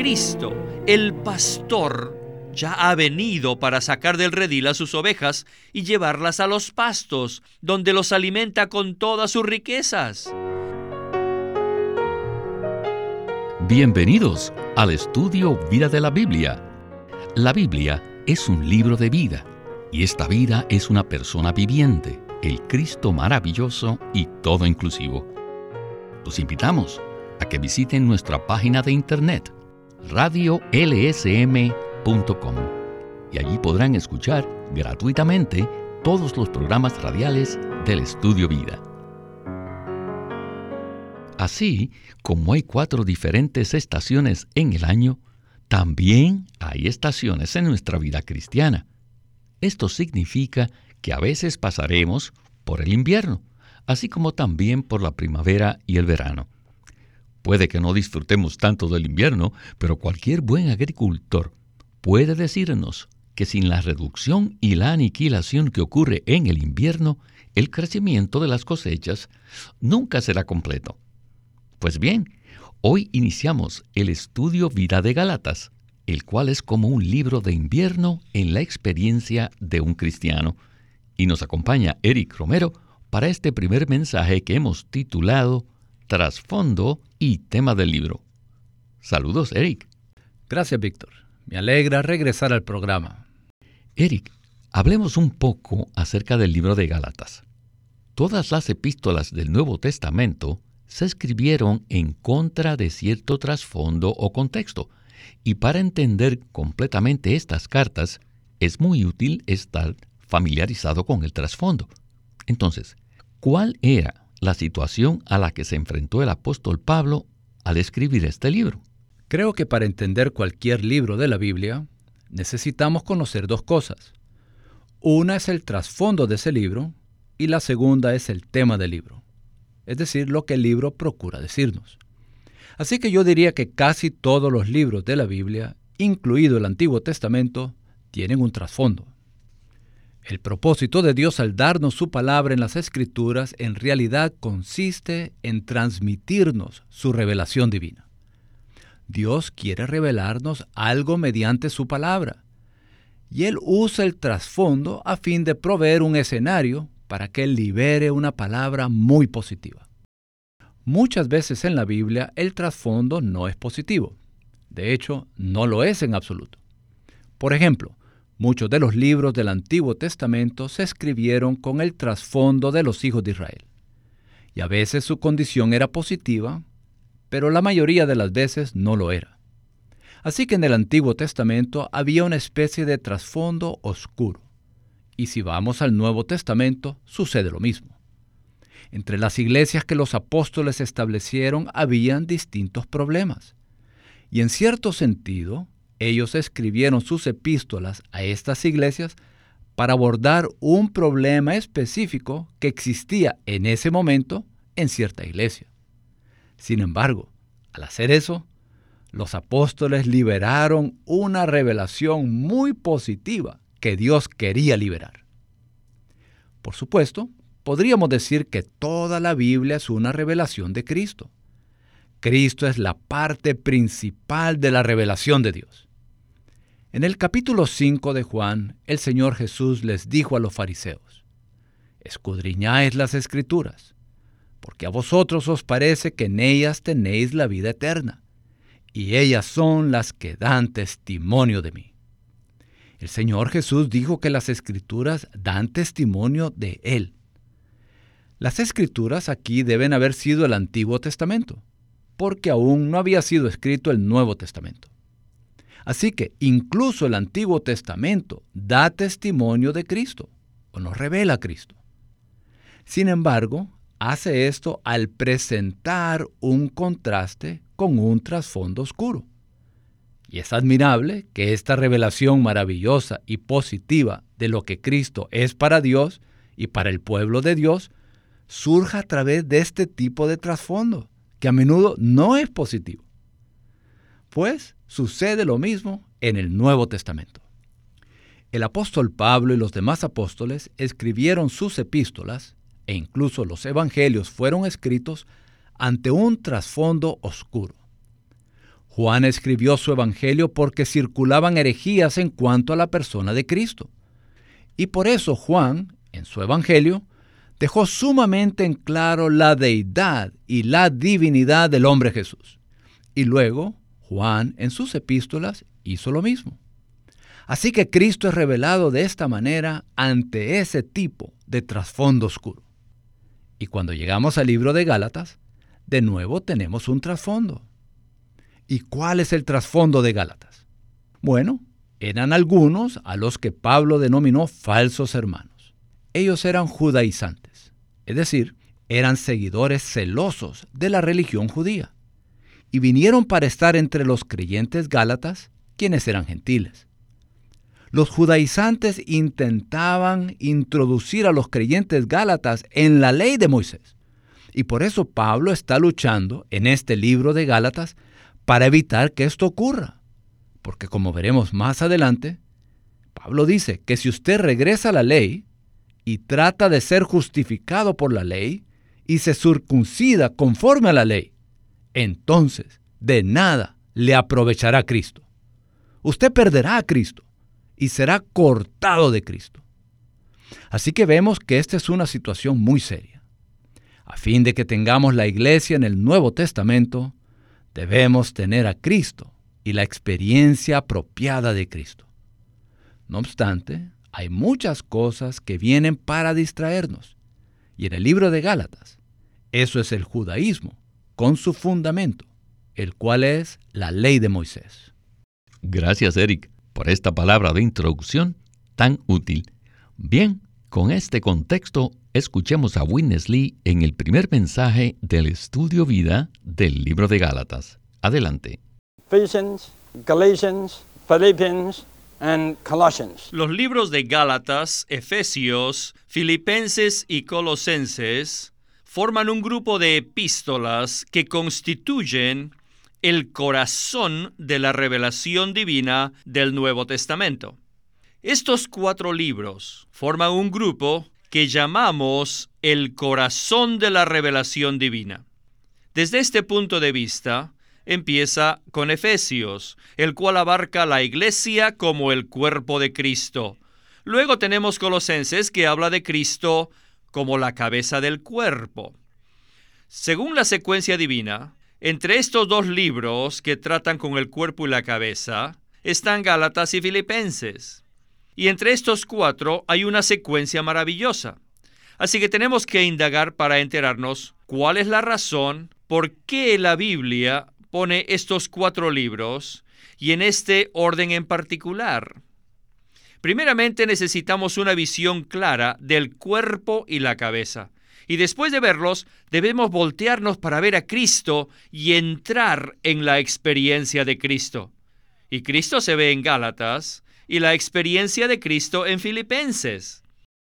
Cristo, el pastor, ya ha venido para sacar del redil a sus ovejas y llevarlas a los pastos, donde los alimenta con todas sus riquezas. Bienvenidos al estudio Vida de la Biblia. La Biblia es un libro de vida y esta vida es una persona viviente, el Cristo maravilloso y todo inclusivo. Los invitamos a que visiten nuestra página de internet radiolsm.com y allí podrán escuchar gratuitamente todos los programas radiales del Estudio Vida. Así como hay cuatro diferentes estaciones en el año, también hay estaciones en nuestra vida cristiana. Esto significa que a veces pasaremos por el invierno, así como también por la primavera y el verano. Puede que no disfrutemos tanto del invierno, pero cualquier buen agricultor puede decirnos que sin la reducción y la aniquilación que ocurre en el invierno, el crecimiento de las cosechas nunca será completo. Pues bien, hoy iniciamos el estudio Vida de Galatas, el cual es como un libro de invierno en la experiencia de un cristiano. Y nos acompaña Eric Romero para este primer mensaje que hemos titulado Trasfondo y tema del libro. Saludos, Eric. Gracias, Víctor. Me alegra regresar al programa. Eric, hablemos un poco acerca del libro de Gálatas. Todas las epístolas del Nuevo Testamento se escribieron en contra de cierto trasfondo o contexto, y para entender completamente estas cartas es muy útil estar familiarizado con el trasfondo. Entonces, ¿cuál era la situación a la que se enfrentó el apóstol Pablo al escribir este libro. Creo que para entender cualquier libro de la Biblia necesitamos conocer dos cosas. Una es el trasfondo de ese libro y la segunda es el tema del libro, es decir, lo que el libro procura decirnos. Así que yo diría que casi todos los libros de la Biblia, incluido el Antiguo Testamento, tienen un trasfondo. El propósito de Dios al darnos su palabra en las Escrituras en realidad consiste en transmitirnos su revelación divina. Dios quiere revelarnos algo mediante su palabra, y Él usa el trasfondo a fin de proveer un escenario para que libere una palabra muy positiva. Muchas veces en la Biblia el trasfondo no es positivo. De hecho, no lo es en absoluto. Por ejemplo, Muchos de los libros del Antiguo Testamento se escribieron con el trasfondo de los hijos de Israel. Y a veces su condición era positiva, pero la mayoría de las veces no lo era. Así que en el Antiguo Testamento había una especie de trasfondo oscuro. Y si vamos al Nuevo Testamento, sucede lo mismo. Entre las iglesias que los apóstoles establecieron habían distintos problemas. Y en cierto sentido, ellos escribieron sus epístolas a estas iglesias para abordar un problema específico que existía en ese momento en cierta iglesia. Sin embargo, al hacer eso, los apóstoles liberaron una revelación muy positiva que Dios quería liberar. Por supuesto, podríamos decir que toda la Biblia es una revelación de Cristo. Cristo es la parte principal de la revelación de Dios. En el capítulo 5 de Juan, el Señor Jesús les dijo a los fariseos, Escudriñáis las escrituras, porque a vosotros os parece que en ellas tenéis la vida eterna, y ellas son las que dan testimonio de mí. El Señor Jesús dijo que las escrituras dan testimonio de Él. Las escrituras aquí deben haber sido el Antiguo Testamento, porque aún no había sido escrito el Nuevo Testamento. Así que incluso el Antiguo Testamento da testimonio de Cristo o nos revela a Cristo. Sin embargo, hace esto al presentar un contraste con un trasfondo oscuro. Y es admirable que esta revelación maravillosa y positiva de lo que Cristo es para Dios y para el pueblo de Dios surja a través de este tipo de trasfondo, que a menudo no es positivo. Pues sucede lo mismo en el Nuevo Testamento. El apóstol Pablo y los demás apóstoles escribieron sus epístolas, e incluso los evangelios fueron escritos ante un trasfondo oscuro. Juan escribió su evangelio porque circulaban herejías en cuanto a la persona de Cristo. Y por eso Juan, en su evangelio, dejó sumamente en claro la deidad y la divinidad del hombre Jesús. Y luego, Juan, en sus epístolas, hizo lo mismo. Así que Cristo es revelado de esta manera ante ese tipo de trasfondo oscuro. Y cuando llegamos al libro de Gálatas, de nuevo tenemos un trasfondo. ¿Y cuál es el trasfondo de Gálatas? Bueno, eran algunos a los que Pablo denominó falsos hermanos. Ellos eran judaizantes, es decir, eran seguidores celosos de la religión judía, y vinieron para estar entre los creyentes gálatas, quienes eran gentiles. Los judaizantes intentaban introducir a los creyentes gálatas en la ley de Moisés. Y por eso Pablo está luchando en este libro de Gálatas para evitar que esto ocurra. Porque como veremos más adelante, Pablo dice que si usted regresa a la ley y trata de ser justificado por la ley y se circuncida conforme a la ley, entonces de nada le aprovechará Cristo. Usted perderá a Cristo y será cortado de Cristo. Así que vemos que esta es una situación muy seria. A fin de que tengamos la iglesia en el Nuevo Testamento, Debemos tener a Cristo y la experiencia apropiada de Cristo. No obstante, hay muchas cosas que vienen para distraernos. Y en el libro de Gálatas, eso es el judaísmo, con su fundamento, el cual es la ley de Moisés. Gracias, Eric, por esta palabra de introducción tan útil. Bien, con este contexto, escuchemos a Lee en el primer mensaje del estudio vida del libro de Gálatas. Adelante. Los libros de Gálatas, Efesios, Filipenses y Colosenses forman un grupo de epístolas que constituyen el corazón de la revelación divina del Nuevo Testamento. Estos cuatro libros forman un grupo que llamamos el corazón de la revelación divina. Desde este punto de vista, empieza con Efesios, el cual abarca la iglesia como el cuerpo de Cristo. Luego tenemos Colosenses, que habla de Cristo como la cabeza del cuerpo. Según la secuencia divina, entre estos dos libros que tratan con el cuerpo y la cabeza, están Gálatas y Filipenses. Y entre estos cuatro hay una secuencia maravillosa. Así que tenemos que indagar para enterarnos cuál es la razón por qué la Biblia pone estos cuatro libros y en este orden en particular. Primeramente necesitamos una visión clara del cuerpo y la cabeza. Y después de verlos, debemos voltearnos para ver a Cristo y entrar en la experiencia de Cristo. Y Cristo se ve en Gálatas, y la experiencia de Cristo en Filipenses.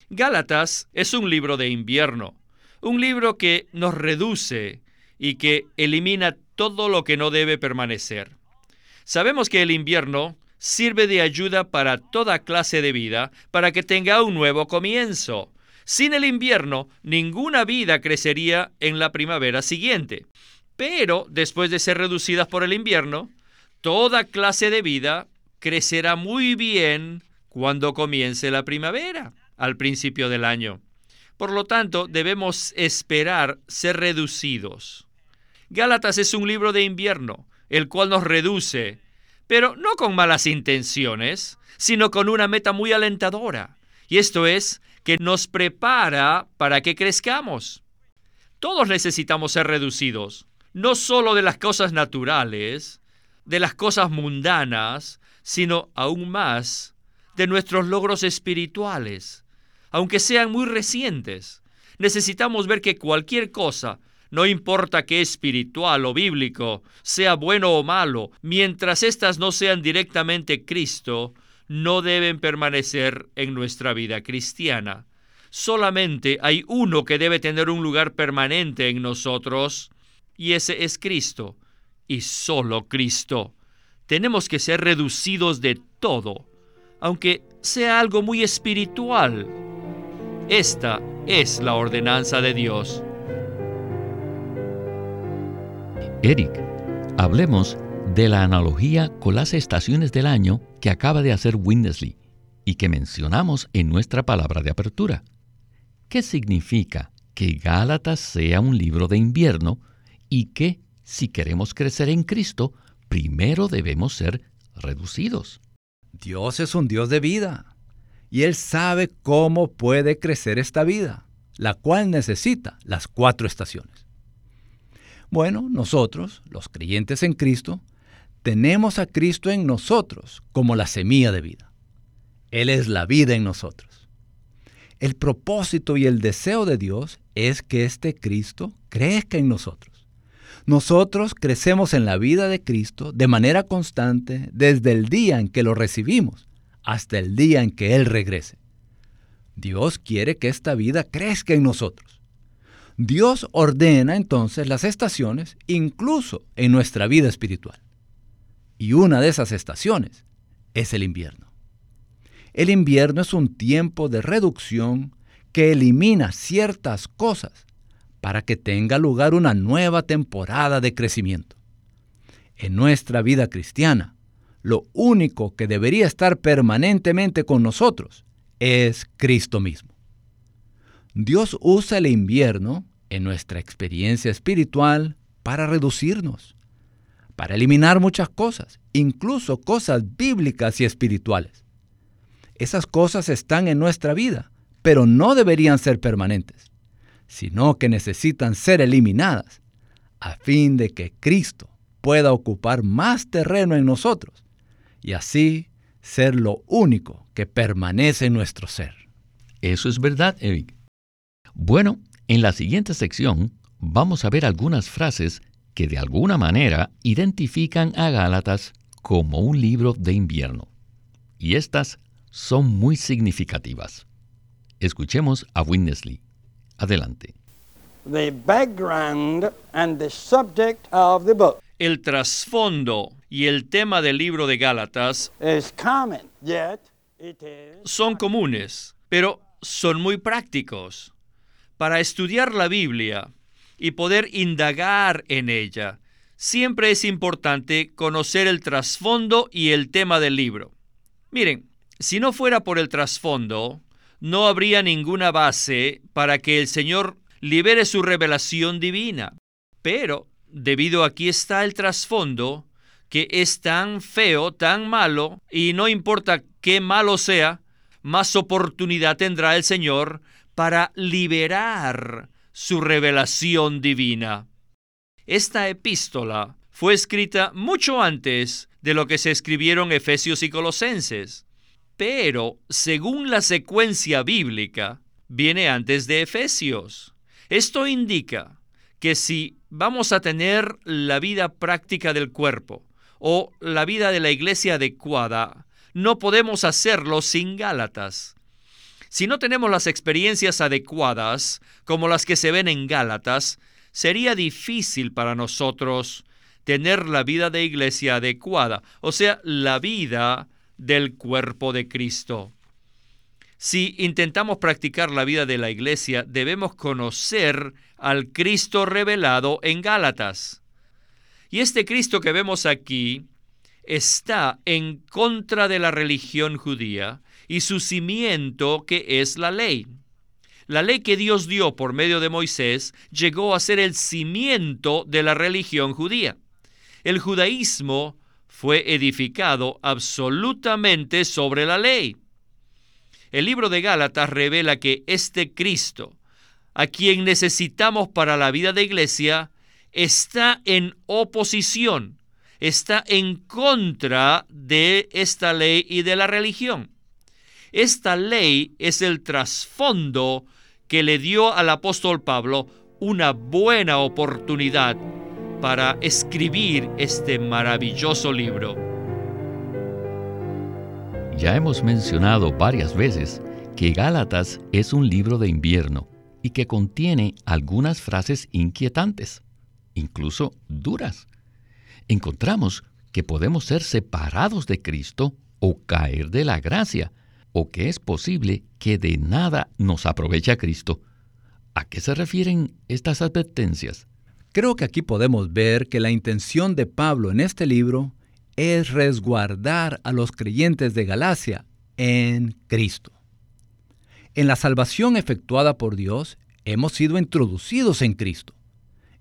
Gálatas es un libro de invierno, un libro que nos reduce y que elimina todo lo que no debe permanecer. Sabemos que el invierno sirve de ayuda para toda clase de vida, para que tenga un nuevo comienzo. Sin el invierno, ninguna vida crecería en la primavera siguiente. Pero después de ser reducidas por el invierno, toda clase de vida crecerá muy bien cuando comience la primavera, al principio del año. Por lo tanto, debemos esperar ser reducidos. Gálatas es un libro de invierno, el cual nos reduce, pero no con malas intenciones, sino con una meta muy alentadora, y esto es que nos prepara para que crezcamos. Todos necesitamos ser reducidos, no solo de las cosas naturales, de las cosas mundanas, sino aún más de nuestros logros espirituales, aunque sean muy recientes. Necesitamos ver que cualquier cosa, no importa que espiritual o bíblico, sea bueno o malo, mientras éstas no sean directamente Cristo, no deben permanecer en nuestra vida cristiana. Solamente hay uno que debe tener un lugar permanente en nosotros, y ese es Cristo, y solo Cristo tenemos que ser reducidos de todo, aunque sea algo muy espiritual. Esta es la ordenanza de Dios. Eric, hablemos de la analogía con las estaciones del año que acaba de hacer Winnesley y que mencionamos en nuestra palabra de apertura. ¿Qué significa que Gálatas sea un libro de invierno y que, si queremos crecer en Cristo, primero debemos ser reducidos? Dios es un Dios de vida y Él sabe cómo puede crecer esta vida, la cual necesita las cuatro estaciones. Bueno, nosotros, los creyentes en Cristo, tenemos a Cristo en nosotros como la semilla de vida. Él es la vida en nosotros. El propósito y el deseo de Dios es que este Cristo crezca en nosotros. Nosotros crecemos en la vida de Cristo de manera constante desde el día en que lo recibimos hasta el día en que Él regrese. Dios quiere que esta vida crezca en nosotros. Dios ordena entonces las estaciones incluso en nuestra vida espiritual. Y una de esas estaciones es el invierno. El invierno es un tiempo de reducción que elimina ciertas cosas para que tenga lugar una nueva temporada de crecimiento. En nuestra vida cristiana, lo único que debería estar permanentemente con nosotros es Cristo mismo. Dios usa el invierno en nuestra experiencia espiritual para reducirnos, para eliminar muchas cosas, incluso cosas bíblicas y espirituales. Esas cosas están en nuestra vida, pero no deberían ser permanentes, sino que necesitan ser eliminadas a fin de que Cristo pueda ocupar más terreno en nosotros y así ser lo único que permanece en nuestro ser. Eso es verdad, Eric. Bueno, en la siguiente sección vamos a ver algunas frases que de alguna manera identifican a Gálatas como un libro de invierno. Y estas son muy significativas. Escuchemos a Winnesley. Adelante. El trasfondo y el tema del libro de Gálatas son comunes, pero son muy prácticos. Para estudiar la Biblia, y poder indagar en ella. Siempre es importante conocer el trasfondo y el tema del libro. Miren, si no fuera por el trasfondo, no habría ninguna base para que el Señor libere su revelación divina. Pero, debido a aquí está el trasfondo, que es tan feo, tan malo, y no importa qué malo sea, más oportunidad tendrá el Señor para liberar su revelación divina. Esta epístola fue escrita mucho antes de lo que se escribieron Efesios y Colosenses, pero según la secuencia bíblica, viene antes de Efesios. Esto indica que si vamos a tener la vida práctica del cuerpo o la vida de la iglesia adecuada, no podemos hacerlo sin Gálatas. Si no tenemos las experiencias adecuadas, como las que se ven en Gálatas, sería difícil para nosotros tener la vida de iglesia adecuada, o sea, la vida del cuerpo de Cristo. Si intentamos practicar la vida de la iglesia, debemos conocer al Cristo revelado en Gálatas. Y este Cristo que vemos aquí está en contra de la religión judía y su cimiento que es la ley. La ley que Dios dio por medio de Moisés llegó a ser el cimiento de la religión judía. El judaísmo fue edificado absolutamente sobre la ley. El libro de Gálatas revela que este Cristo, a quien necesitamos para la vida de iglesia, está en oposición, está en contra de esta ley y de la religión. Esta ley es el trasfondo que le dio al apóstol Pablo una buena oportunidad para escribir este maravilloso libro. Ya hemos mencionado varias veces que Gálatas es un libro de invierno y que contiene algunas frases inquietantes, incluso duras. Encontramos que podemos ser separados de Cristo o caer de la gracia, o que es posible que de nada nos aproveche a Cristo. ¿A qué se refieren estas advertencias? Creo que aquí podemos ver que la intención de Pablo en este libro es resguardar a los creyentes de Galacia en Cristo. En la salvación efectuada por Dios, hemos sido introducidos en Cristo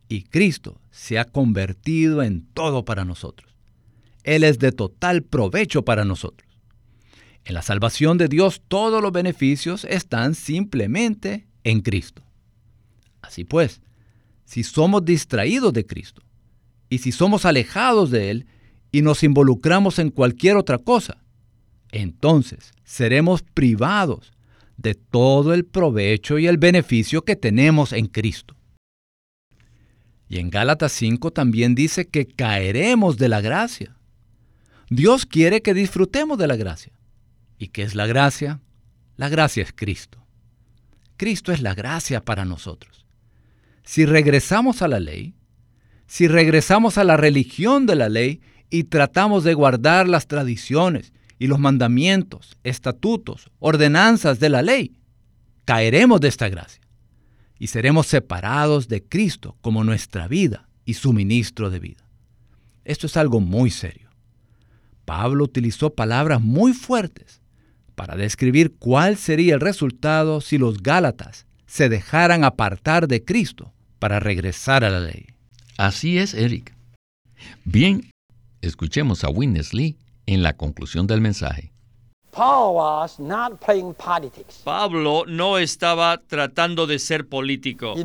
y Cristo se ha convertido en todo para nosotros. Él es de total provecho para nosotros. En la salvación de Dios todos los beneficios están simplemente en Cristo. Así pues, si somos distraídos de Cristo y si somos alejados de Él y nos involucramos en cualquier otra cosa, entonces seremos privados de todo el provecho y el beneficio que tenemos en Cristo. Y en Gálatas 5 también dice que caeremos de la gracia. Dios quiere que disfrutemos de la gracia. ¿Y qué es la gracia? La gracia es Cristo. Cristo es la gracia para nosotros. Si regresamos a la ley, si regresamos a la religión de la ley y tratamos de guardar las tradiciones y los mandamientos, estatutos, ordenanzas de la ley, caeremos de esta gracia y seremos separados de Cristo como nuestra vida y suministro de vida. Esto es algo muy serio. Pablo utilizó palabras muy fuertes para describir cuál sería el resultado si los Gálatas se dejaran apartar de Cristo para regresar a la ley. Así es, Eric. Bien, escuchemos a Winnesley en la conclusión del mensaje. Pablo no estaba tratando de ser político.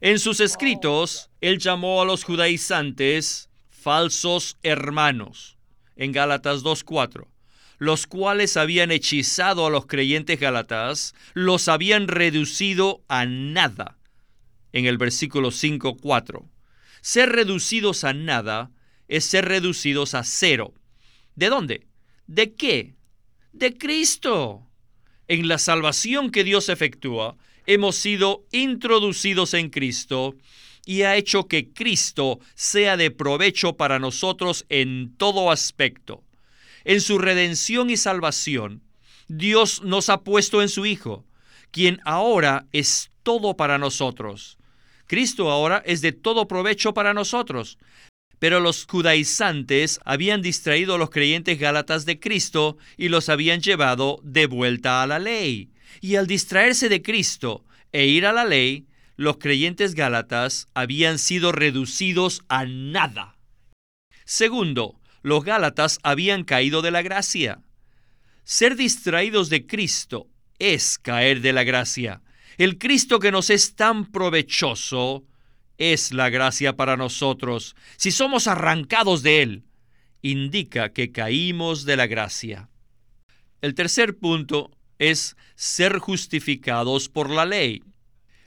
En sus escritos, él llamó a los judaizantes falsos hermanos, en Gálatas 2.4, los cuales habían hechizado a los creyentes gálatas, los habían reducido a nada, en el versículo 5.4. Ser reducidos a nada es ser reducidos a cero. ¿De dónde? ¿De qué? De Cristo. En la salvación que Dios efectúa, hemos sido introducidos en Cristo y ha hecho que Cristo sea de provecho para nosotros en todo aspecto. En su redención y salvación, Dios nos ha puesto en su Hijo, quien ahora es todo para nosotros. Cristo ahora es de todo provecho para nosotros. Pero los judaizantes habían distraído a los creyentes gálatas de Cristo y los habían llevado de vuelta a la ley. Y al distraerse de Cristo e ir a la ley, los creyentes gálatas habían sido reducidos a nada. Segundo, los gálatas habían caído de la gracia. Ser distraídos de Cristo es caer de la gracia. El Cristo que nos es tan provechoso es la gracia para nosotros. Si somos arrancados de Él, indica que caímos de la gracia. El tercer punto es ser justificados por la ley.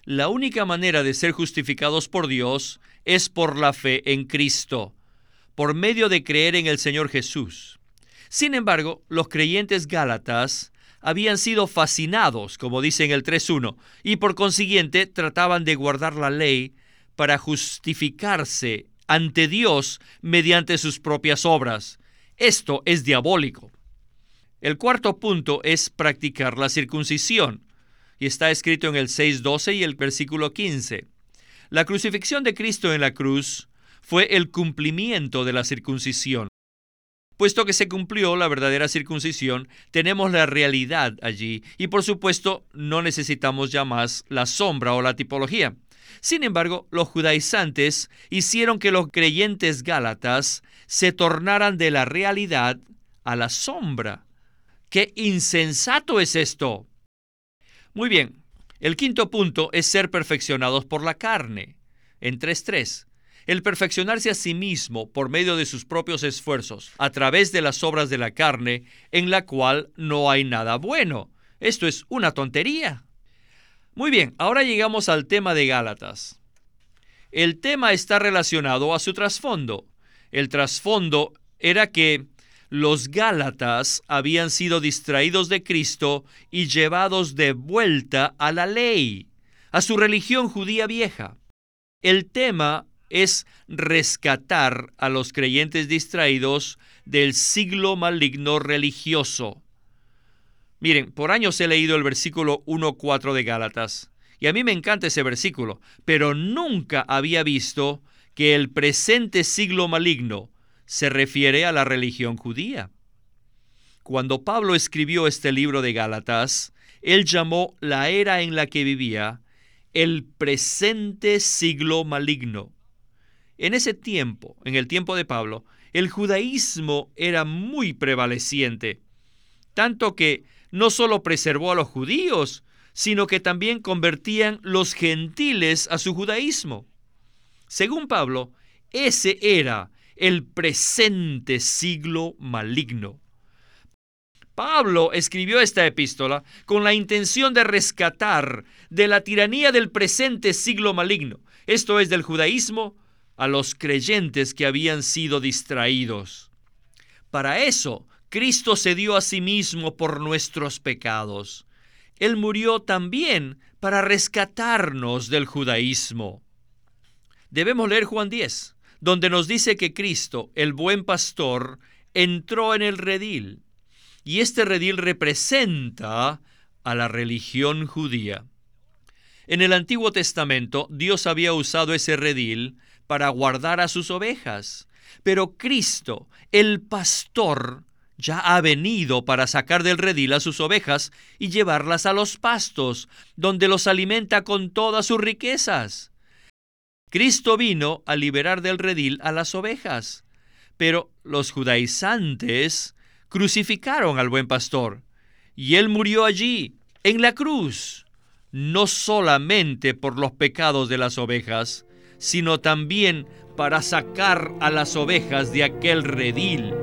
La única manera de ser justificados por Dios es por la fe en Cristo, por medio de creer en el Señor Jesús. Sin embargo, los creyentes gálatas habían sido fascinados, como dice en el 3.1, y por consiguiente trataban de guardar la ley para justificarse ante Dios mediante sus propias obras. Esto es diabólico. El cuarto punto es practicar la circuncisión, y está escrito en el 6.12 y el versículo 15. La crucifixión de Cristo en la cruz fue el cumplimiento de la circuncisión. Puesto que se cumplió la verdadera circuncisión, tenemos la realidad allí y por supuesto no necesitamos ya más la sombra o la tipología. Sin embargo, los judaizantes hicieron que los creyentes gálatas se tornaran de la realidad a la sombra. ¡Qué insensato es esto! Muy bien, el quinto punto es ser perfeccionados por la carne. En 3.3. El perfeccionarse a sí mismo por medio de sus propios esfuerzos, a través de las obras de la carne, en la cual no hay nada bueno. Esto es una tontería. Muy bien, ahora llegamos al tema de Gálatas. El tema está relacionado a su trasfondo. El trasfondo era que los Gálatas habían sido distraídos de Cristo y llevados de vuelta a la ley, a su religión judía vieja. El tema es rescatar a los creyentes distraídos del siglo maligno religioso. Miren, por años he leído el versículo 1.4 de Gálatas. Y a mí me encanta ese versículo, pero nunca había visto que el presente siglo maligno se refiere a la religión judía. Cuando Pablo escribió este libro de Gálatas, él llamó la era en la que vivía el presente siglo maligno. En ese tiempo, en el tiempo de Pablo, el judaísmo era muy prevaleciente, tanto que no solo preservó a los judíos, sino que también convertían los gentiles a su judaísmo. Según Pablo, ese era el presente siglo maligno. Pablo escribió esta epístola con la intención de rescatar de la tiranía del presente siglo maligno, esto es del judaísmo, a los creyentes que habían sido distraídos. Para eso, Cristo se dio a sí mismo por nuestros pecados. Él murió también para rescatarnos del judaísmo. Debemos leer Juan 10, donde nos dice que Cristo, el buen pastor, entró en el redil y este redil representa a la religión judía. En el Antiguo Testamento Dios había usado ese redil para guardar a sus ovejas, pero Cristo, el pastor, ya ha venido para sacar del redil a sus ovejas y llevarlas a los pastos, donde los alimenta con todas sus riquezas. Cristo vino a liberar del redil a las ovejas, pero los judaizantes crucificaron al buen pastor, y él murió allí, en la cruz, no solamente por los pecados de las ovejas, sino también para sacar a las ovejas de aquel redil.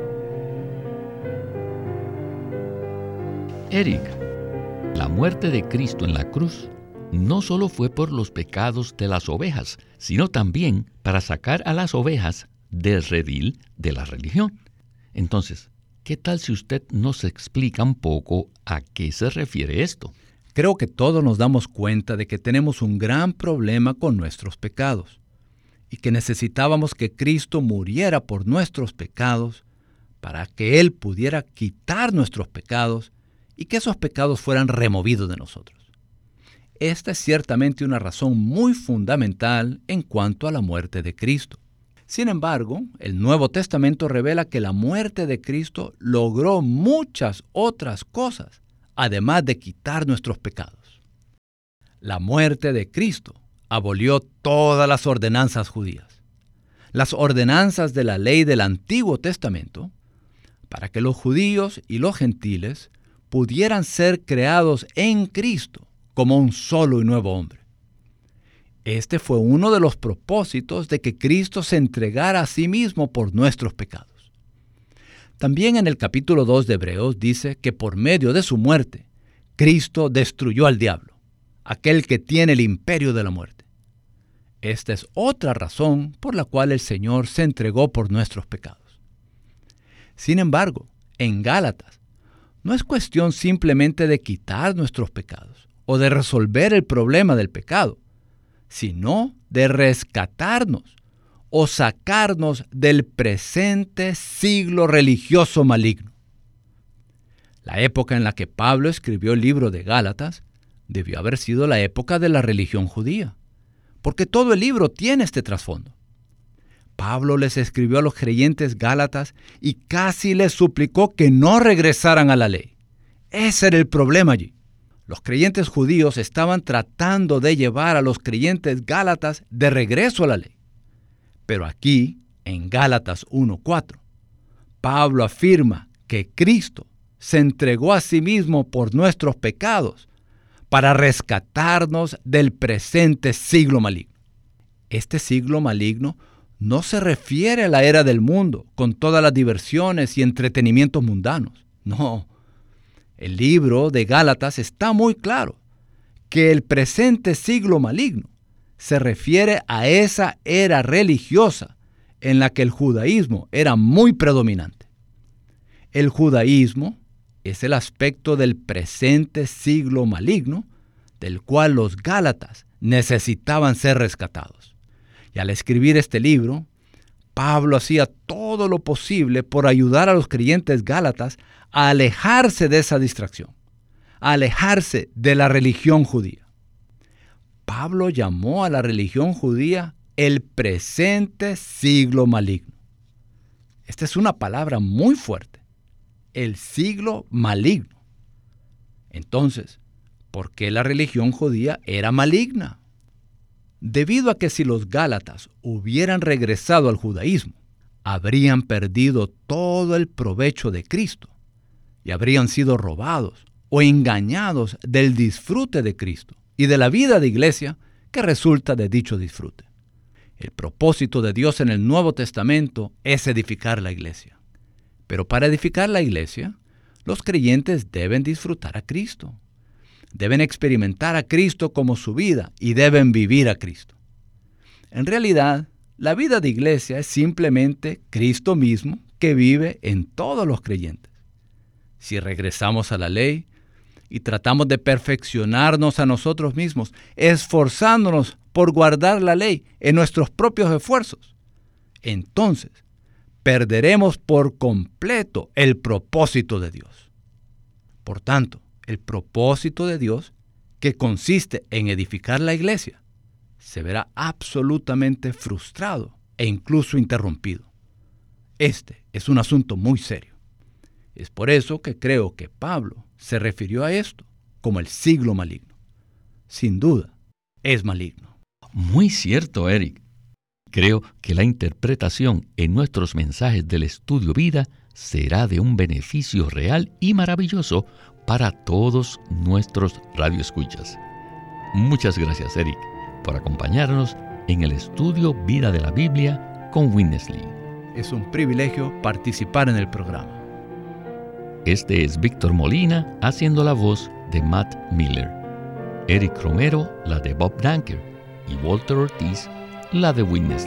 Eric, la muerte de Cristo en la cruz no solo fue por los pecados de las ovejas, sino también para sacar a las ovejas del redil de la religión. Entonces, ¿Qué tal si usted nos explica un poco a qué se refiere esto? Creo que todos nos damos cuenta de que tenemos un gran problema con nuestros pecados y que necesitábamos que Cristo muriera por nuestros pecados para que Él pudiera quitar nuestros pecados y que esos pecados fueran removidos de nosotros. Esta es ciertamente una razón muy fundamental en cuanto a la muerte de Cristo. Sin embargo, el Nuevo Testamento revela que la muerte de Cristo logró muchas otras cosas, además de quitar nuestros pecados. La muerte de Cristo abolió todas las ordenanzas judías, las ordenanzas de la ley del Antiguo Testamento, para que los judíos y los gentiles pudieran ser creados en Cristo como un solo y nuevo hombre. Este fue uno de los propósitos de que Cristo se entregara a sí mismo por nuestros pecados. También en el capítulo 2 de Hebreos dice que por medio de su muerte, Cristo destruyó al diablo, aquel que tiene el imperio de la muerte. Esta es otra razón por la cual el Señor se entregó por nuestros pecados. Sin embargo, en Gálatas, no es cuestión simplemente de quitar nuestros pecados o de resolver el problema del pecado sino de rescatarnos o sacarnos del presente siglo religioso maligno. La época en la que Pablo escribió el libro de Gálatas debió haber sido la época de la religión judía, porque todo el libro tiene este trasfondo. Pablo les escribió a los creyentes gálatas y casi les suplicó que no regresaran a la ley. Ese era el problema allí. Los creyentes judíos estaban tratando de llevar a los creyentes gálatas de regreso a la ley. Pero aquí, en Gálatas 1.4, Pablo afirma que Cristo se entregó a sí mismo por nuestros pecados para rescatarnos del presente siglo maligno. Este siglo maligno no se refiere a la era del mundo, con todas las diversiones y entretenimientos mundanos. No, el libro de Gálatas está muy claro que el presente siglo maligno se refiere a esa era religiosa en la que el judaísmo era muy predominante. El judaísmo es el aspecto del presente siglo maligno del cual los Gálatas necesitaban ser rescatados. Y al escribir este libro, Pablo hacía todo lo posible por ayudar a los creyentes Gálatas a alejarse de esa distracción, a alejarse de la religión judía. Pablo llamó a la religión judía el presente siglo maligno. Esta es una palabra muy fuerte. El siglo maligno. Entonces, ¿por qué la religión judía era maligna? Debido a que si los Gálatas hubieran regresado al judaísmo, habrían perdido todo el provecho de Cristo y habrían sido robados o engañados del disfrute de Cristo y de la vida de iglesia que resulta de dicho disfrute. El propósito de Dios en el Nuevo Testamento es edificar la iglesia. Pero para edificar la iglesia, los creyentes deben disfrutar a Cristo. Deben experimentar a Cristo como su vida y deben vivir a Cristo. En realidad, la vida de iglesia es simplemente Cristo mismo que vive en todos los creyentes. Si regresamos a la ley y tratamos de perfeccionarnos a nosotros mismos, esforzándonos por guardar la ley en nuestros propios esfuerzos, entonces perderemos por completo el propósito de Dios. Por tanto, el propósito de Dios, que consiste en edificar la iglesia, se verá absolutamente frustrado e incluso interrumpido. Este es un asunto muy serio. Es por eso que creo que Pablo se refirió a esto como el siglo maligno. Sin duda, es maligno. Muy cierto, Eric. Creo que la interpretación en nuestros mensajes del estudio vida será de un beneficio real y maravilloso para todos nuestros radioescuchas. Muchas gracias, Eric, por acompañarnos en el estudio Vida de la Biblia con Winnesley. Es un privilegio participar en el programa. Este es Víctor Molina haciendo la voz de Matt Miller. Eric Romero, la de Bob Danker y Walter Ortiz la de Witness